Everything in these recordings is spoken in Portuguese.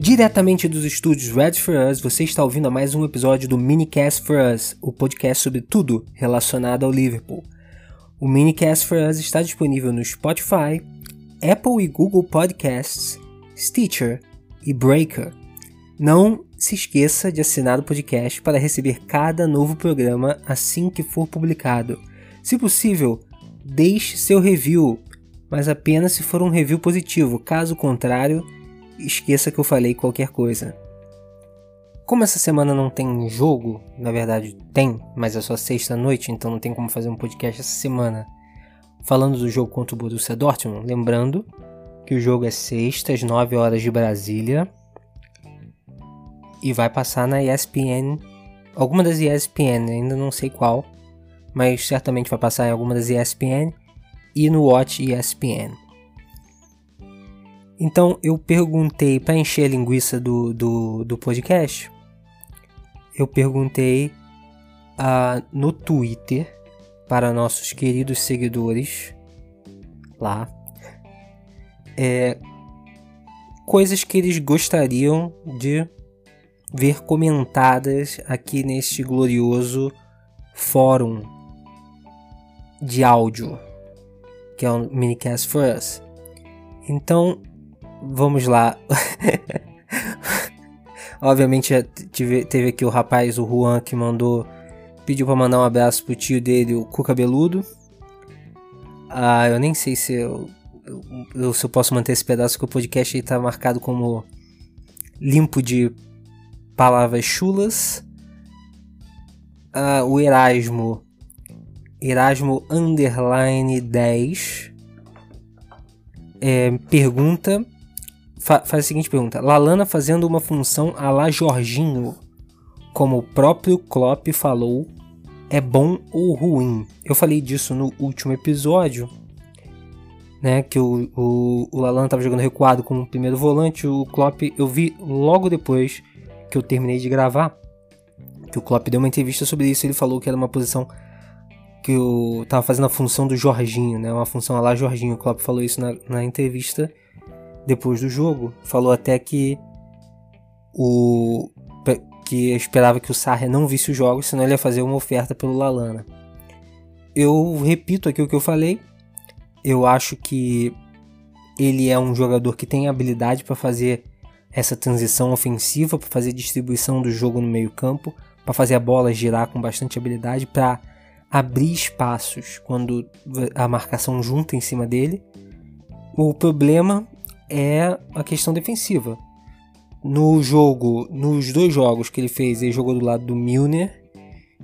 Diretamente dos estúdios Red for Us, você está ouvindo a mais um episódio do Minicast for Us, o podcast sobre tudo relacionado ao Liverpool. O Minicast for Us está disponível no Spotify, Apple e Google Podcasts, Stitcher e Breaker. Não se esqueça de assinar o podcast para receber cada novo programa assim que for publicado. Se possível, deixe seu review, mas apenas se for um review positivo. Caso contrário, esqueça que eu falei qualquer coisa. Como essa semana não tem jogo, na verdade tem, mas é só sexta-noite, então não tem como fazer um podcast essa semana. Falando do jogo contra o Borussia Dortmund, lembrando que o jogo é sexta às 9 horas de Brasília e vai passar na ESPN, alguma das ESPN, ainda não sei qual, mas certamente vai passar em alguma das ESPN e no Watch ESPN. Então eu perguntei para encher a linguiça do, do, do podcast. Eu perguntei uh, no Twitter para nossos queridos seguidores lá é, coisas que eles gostariam de ver comentadas aqui neste glorioso fórum de áudio que é o Minicast for Us. Então vamos lá. Obviamente tive, teve aqui o rapaz, o Juan, que mandou. Pediu pra mandar um abraço pro tio dele, o Cu Cabeludo. Ah, eu nem sei se eu, eu, se eu posso manter esse pedaço, que o podcast aí tá marcado como limpo de palavras chulas. Ah, o Erasmo. Erasmo underline 10. É, pergunta fa faz a seguinte pergunta: Lalana fazendo uma função a la Jorginho, como o próprio Klopp falou, é bom ou ruim? Eu falei disso no último episódio, né? Que o, o, o Lalana estava jogando recuado como primeiro volante. O Klopp, eu vi logo depois que eu terminei de gravar, que o Klopp deu uma entrevista sobre isso. Ele falou que era uma posição que eu tava fazendo a função do Jorginho, né? Uma função lá Jorginho. O Klopp falou isso na, na entrevista depois do jogo. Falou até que o que esperava que o Sarri não visse os jogos, senão ele ia fazer uma oferta pelo Lalana. Eu repito aqui o que eu falei. Eu acho que ele é um jogador que tem habilidade para fazer essa transição ofensiva, para fazer distribuição do jogo no meio-campo, para fazer a bola girar com bastante habilidade, para abrir espaços quando a marcação junta em cima dele. O problema é a questão defensiva. No jogo, nos dois jogos que ele fez, ele jogou do lado do Milner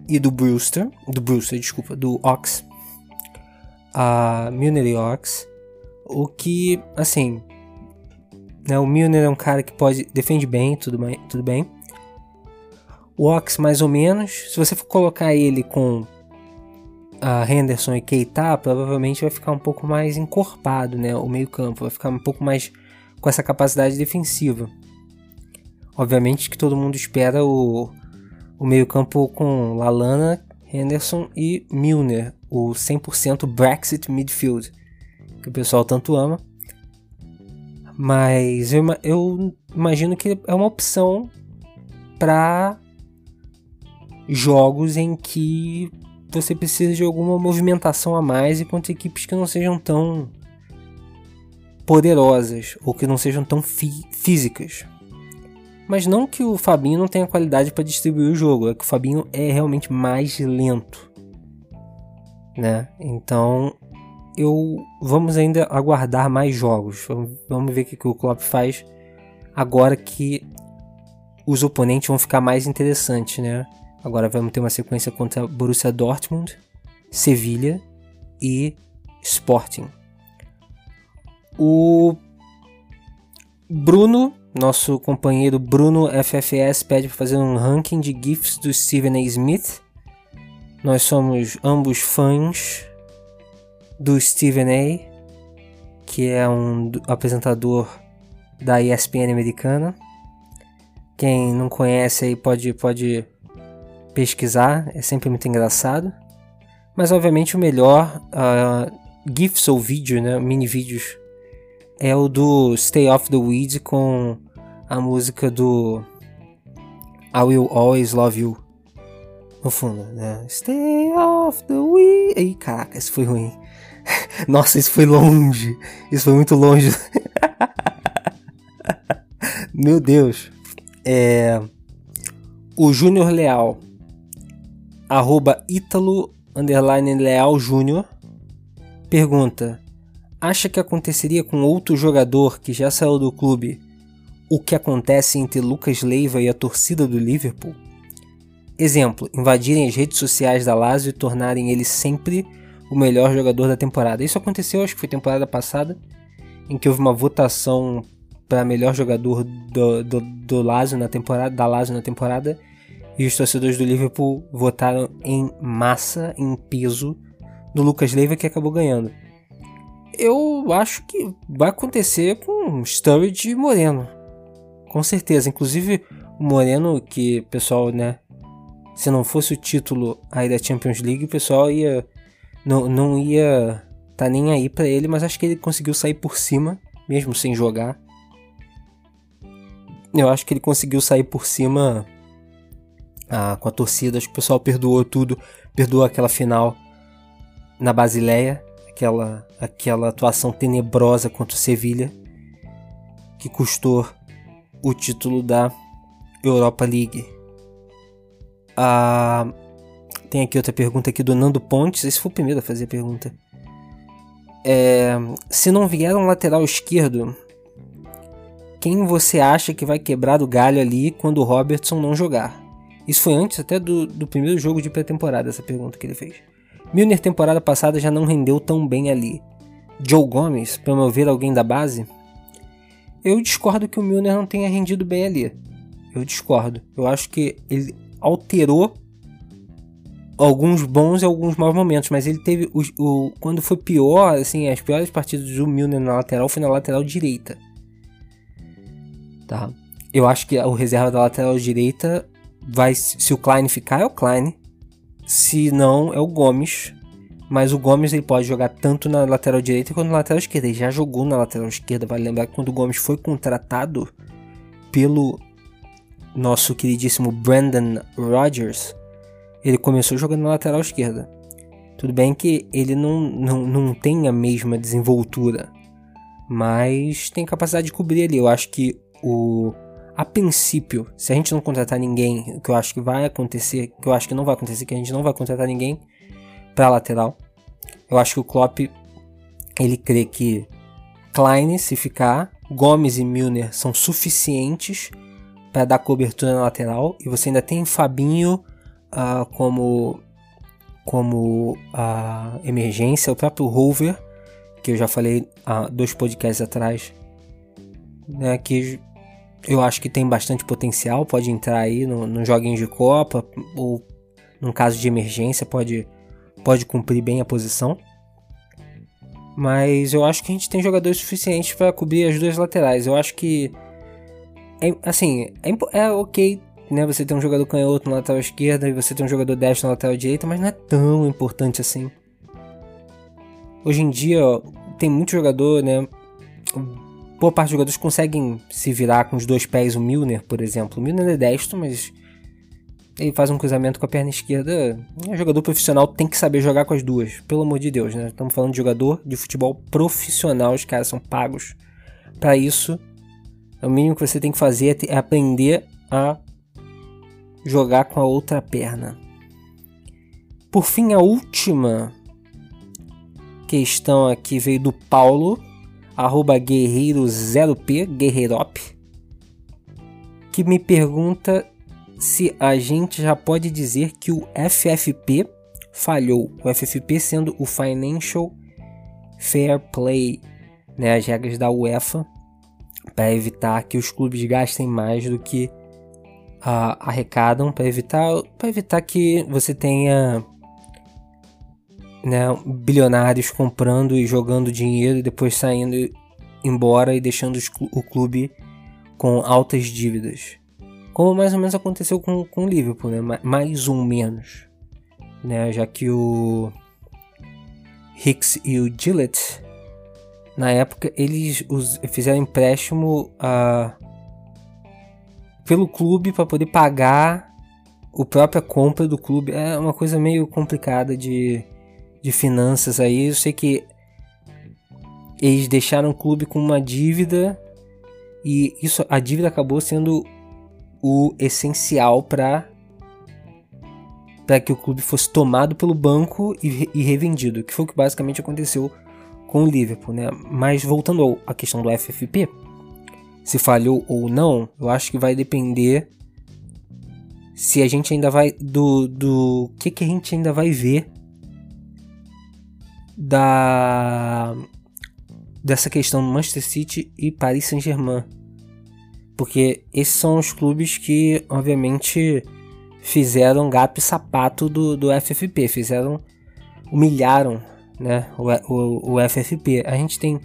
e do Brewster, do Brewster, desculpa, do Ox. A Milner e Ox, o que, assim, né, o Milner é um cara que pode defende bem, tudo bem, tudo bem. O Ox mais ou menos. Se você for colocar ele com a Henderson e Keita, provavelmente vai ficar um pouco mais encorpado, né? O meio-campo vai ficar um pouco mais com essa capacidade defensiva. Obviamente que todo mundo espera o, o meio-campo com Lalana, Henderson e Milner, o 100% Brexit midfield, que o pessoal tanto ama. Mas eu, eu imagino que é uma opção para jogos em que você precisa de alguma movimentação a mais e contra equipes que não sejam tão poderosas ou que não sejam tão físicas. Mas não que o Fabinho não tenha qualidade para distribuir o jogo, é que o Fabinho é realmente mais lento. Né? Então, eu vamos ainda aguardar mais jogos. Vamos, vamos ver o que, que o Klopp faz agora que os oponentes vão ficar mais interessantes, né? Agora vamos ter uma sequência contra Borussia Dortmund, Sevilha e Sporting. O Bruno, nosso companheiro Bruno FFS, pede para fazer um ranking de GIFs do Stephen A. Smith. Nós somos ambos fãs do Stephen A., que é um apresentador da ESPN americana. Quem não conhece aí pode, pode pesquisar, é sempre muito engraçado. Mas obviamente o melhor uh, GIFs ou vídeo, né, mini vídeos, é o do Stay Off the Weeds com a música do I Will Always Love You no fundo, né? Stay off the wheel. Ih, caraca, isso foi ruim. Nossa, isso foi longe. Isso foi muito longe. Meu Deus. É... O Júnior Leal. Arroba Ítalo underline Leal Júnior. Pergunta. Acha que aconteceria com outro jogador que já saiu do clube o que acontece entre Lucas Leiva e a torcida do Liverpool? Exemplo, invadirem as redes sociais da Lazio e tornarem ele sempre o melhor jogador da temporada. Isso aconteceu, acho que foi temporada passada, em que houve uma votação para melhor jogador do, do, do Lazio na temporada, da Lazio na temporada, e os torcedores do Liverpool votaram em massa, em peso, no Lucas Leiva que acabou ganhando. Eu acho que vai acontecer com Sturridge e Moreno. Com certeza. Inclusive, o Moreno, que pessoal, né? Se não fosse o título aí da Champions League, o pessoal ia. Não, não ia tá nem aí para ele, mas acho que ele conseguiu sair por cima, mesmo sem jogar. Eu acho que ele conseguiu sair por cima ah, com a torcida. Acho que o pessoal perdoou tudo, perdoou aquela final na Basileia, aquela, aquela atuação tenebrosa contra o Sevilha, que custou o título da Europa League. Ah, tem aqui outra pergunta aqui do Nando Pontes. Esse foi o primeiro a fazer a pergunta. É, se não vier um lateral esquerdo, quem você acha que vai quebrar o galho ali quando o Robertson não jogar? Isso foi antes até do, do primeiro jogo de pré-temporada, essa pergunta que ele fez. Milner temporada passada já não rendeu tão bem ali. Joe Gomes, promover alguém da base? Eu discordo que o Milner não tenha rendido bem ali. Eu discordo. Eu acho que ele alterou alguns bons e alguns maus momentos, mas ele teve o, o, quando foi pior, assim, as piores partidas do Milner na lateral foi na lateral direita. Tá? Eu acho que o reserva da lateral direita vai se o Klein ficar é o Klein, se não é o Gomes, mas o Gomes ele pode jogar tanto na lateral direita quanto na lateral esquerda. Ele já jogou na lateral esquerda. Vale lembrar que quando o Gomes foi contratado pelo nosso queridíssimo Brandon Rodgers, ele começou jogando na lateral esquerda. Tudo bem que ele não, não, não tem a mesma desenvoltura, mas tem capacidade de cobrir ali. Eu acho que o. A princípio, se a gente não contratar ninguém, que eu acho que vai acontecer, que eu acho que não vai acontecer, que a gente não vai contratar ninguém, para lateral. Eu acho que o Klopp ele crê que Klein, se ficar, Gomes e Milner são suficientes para dar cobertura na lateral e você ainda tem Fabinho uh, como como uh, emergência, o próprio Rover que eu já falei há uh, dois podcasts atrás, né, que eu acho que tem bastante potencial, pode entrar aí no, no joguinho de Copa ou num caso de emergência pode pode cumprir bem a posição. Mas eu acho que a gente tem jogadores suficientes para cobrir as duas laterais. Eu acho que. É, assim, é, é ok né, você ter um jogador canhoto na lateral esquerda e você ter um jogador destro na lateral direita, mas não é tão importante assim. Hoje em dia, ó, tem muito jogador, né? Boa parte dos jogadores conseguem se virar com os dois pés. O Milner, por exemplo. O Milner é destro, mas ele faz um cruzamento com a perna esquerda. Um jogador profissional tem que saber jogar com as duas. Pelo amor de Deus, né? Estamos falando de jogador de futebol profissional. Os caras são pagos para isso. O mínimo que você tem que fazer é aprender a jogar com a outra perna. Por fim, a última questão aqui veio do Paulo, arroba guerreiro0p, guerreirop, que me pergunta se a gente já pode dizer que o FFP falhou. O FFP sendo o Financial Fair Play, né, as regras da UEFA para evitar que os clubes gastem mais do que uh, arrecadam, para evitar, para evitar que você tenha né, bilionários comprando e jogando dinheiro e depois saindo embora e deixando o clube com altas dívidas. Como mais ou menos aconteceu com, com o Liverpool, né? Mais ou menos. Né? Já que o Hicks e o Gillett, na época, eles os, fizeram empréstimo a pelo clube para poder pagar a própria compra do clube. É uma coisa meio complicada de, de finanças aí. Eu sei que eles deixaram o clube com uma dívida e isso a dívida acabou sendo o essencial para para que o clube fosse tomado pelo banco e, e, revendido, que foi o que basicamente aconteceu com o Liverpool, né? Mas voltando à questão do FFP, se falhou ou não, eu acho que vai depender se a gente ainda vai do do que que a gente ainda vai ver da dessa questão do Manchester City e Paris Saint-Germain. Porque esses são os clubes que, obviamente, fizeram e sapato do, do FFP, fizeram, humilharam né, o, o, o FFP. A gente tem,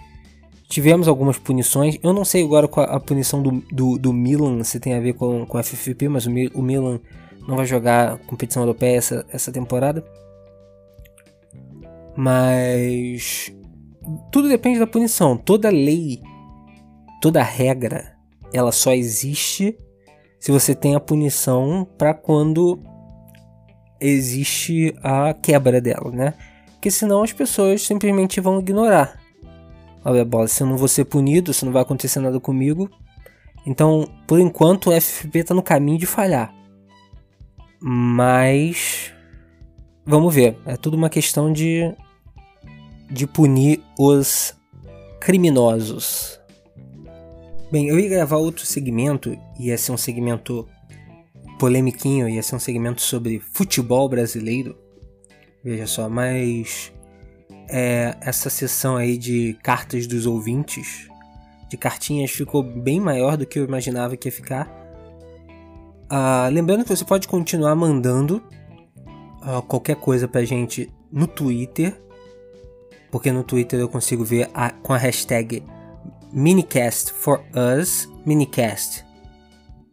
tivemos algumas punições, eu não sei agora qual a punição do, do, do Milan, se tem a ver com, com o FFP, mas o, o Milan não vai jogar competição europeia essa, essa temporada. Mas tudo depende da punição. Toda lei, toda regra, ela só existe se você tem a punição para quando existe a quebra dela, né? Porque senão as pessoas simplesmente vão ignorar. Olha, bola, se eu não vou ser punido, se não vai acontecer nada comigo. Então, por enquanto, o FFP está no caminho de falhar. Mas vamos ver. É tudo uma questão de de punir os criminosos. Bem, eu ia gravar outro segmento, ia ser um segmento polemiquinho, ia ser um segmento sobre futebol brasileiro. Veja só, mas é, essa sessão aí de cartas dos ouvintes, de cartinhas, ficou bem maior do que eu imaginava que ia ficar. Ah, lembrando que você pode continuar mandando qualquer coisa pra gente no Twitter, porque no Twitter eu consigo ver a, com a hashtag Minicast for Us, Minicast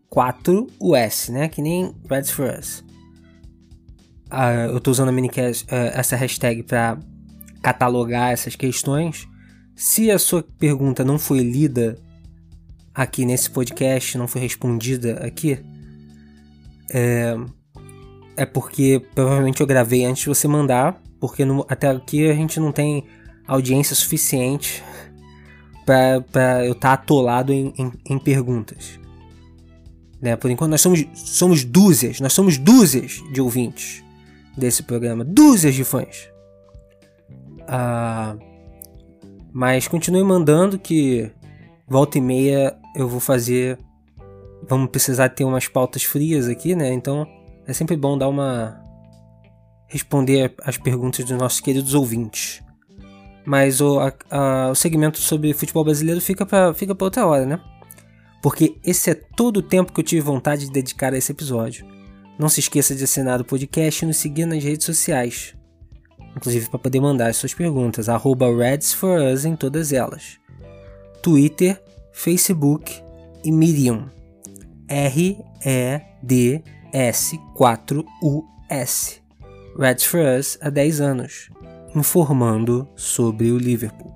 4 US, né? Que nem Reds for Us. Uh, eu tô usando a Minicast, uh, essa hashtag para catalogar essas questões. Se a sua pergunta não foi lida aqui nesse podcast, não foi respondida aqui, é, é porque provavelmente eu gravei antes de você mandar porque no, até aqui a gente não tem audiência suficiente para eu estar tá atolado em, em, em, perguntas. Né? Por enquanto nós somos, somos dúzias, nós somos dúzias de ouvintes desse programa, dúzias de fãs. Ah, mas continue mandando que volta e meia eu vou fazer. Vamos precisar ter umas pautas frias aqui, né? Então é sempre bom dar uma responder as perguntas dos nossos queridos ouvintes. Mas o, a, a, o segmento sobre futebol brasileiro fica para fica outra hora, né? Porque esse é todo o tempo que eu tive vontade de dedicar a esse episódio. Não se esqueça de assinar o podcast e nos seguir nas redes sociais. Inclusive para poder mandar as suas perguntas. Arroba Reds for Us em todas elas. Twitter, Facebook e Medium. S4US, Reds for Us há 10 anos, informando sobre o Liverpool.